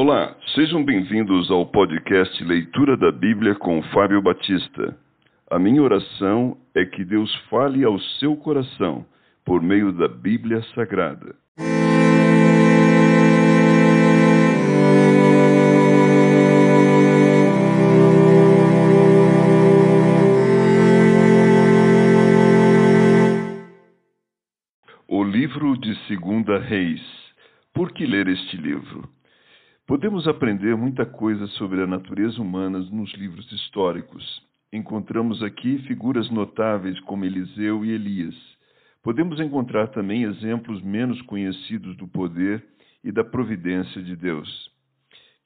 Olá, sejam bem-vindos ao podcast Leitura da Bíblia com Fábio Batista. A minha oração é que Deus fale ao seu coração por meio da Bíblia Sagrada. O livro de Segunda Reis. Por que ler este livro? Podemos aprender muita coisa sobre a natureza humana nos livros históricos. Encontramos aqui figuras notáveis como Eliseu e Elias. Podemos encontrar também exemplos menos conhecidos do poder e da providência de Deus.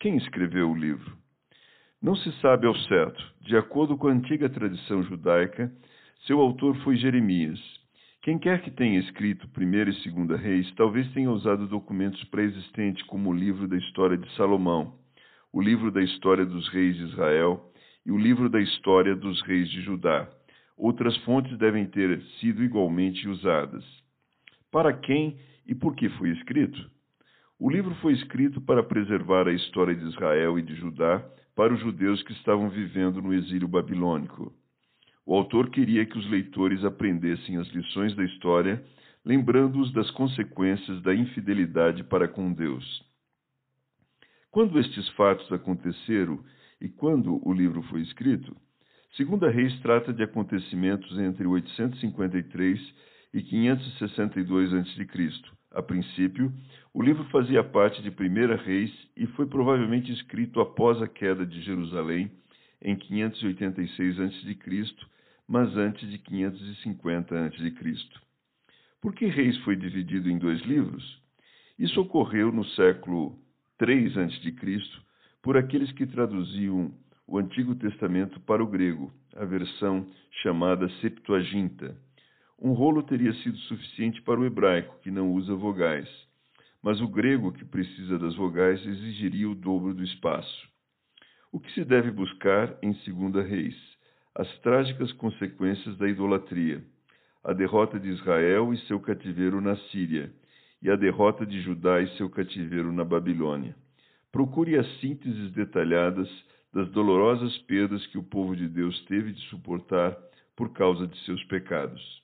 Quem escreveu o livro? Não se sabe ao certo. De acordo com a antiga tradição judaica, seu autor foi Jeremias. Quem quer que tenha escrito Primeira e Segunda Reis, talvez tenha usado documentos pré-existentes como o livro da história de Salomão, o livro da história dos reis de Israel e o livro da história dos reis de Judá. Outras fontes devem ter sido igualmente usadas. Para quem e por que foi escrito? O livro foi escrito para preservar a história de Israel e de Judá para os judeus que estavam vivendo no exílio babilônico. O autor queria que os leitores aprendessem as lições da história, lembrando-os das consequências da infidelidade para com Deus. Quando estes fatos aconteceram e quando o livro foi escrito, Segunda Reis trata de acontecimentos entre 853 e 562 a.C. A princípio, o livro fazia parte de Primeira Reis e foi provavelmente escrito após a queda de Jerusalém em 586 a.C., mas antes de 550 a.C. Por que Reis foi dividido em dois livros? Isso ocorreu no século 3 a.C., por aqueles que traduziam o Antigo Testamento para o grego, a versão chamada Septuaginta. Um rolo teria sido suficiente para o hebraico, que não usa vogais, mas o grego, que precisa das vogais, exigiria o dobro do espaço. O que se deve buscar em Segunda Reis? As trágicas consequências da idolatria, a derrota de Israel e seu cativeiro na Síria, e a derrota de Judá e seu cativeiro na Babilônia. Procure as sínteses detalhadas das dolorosas perdas que o povo de Deus teve de suportar por causa de seus pecados.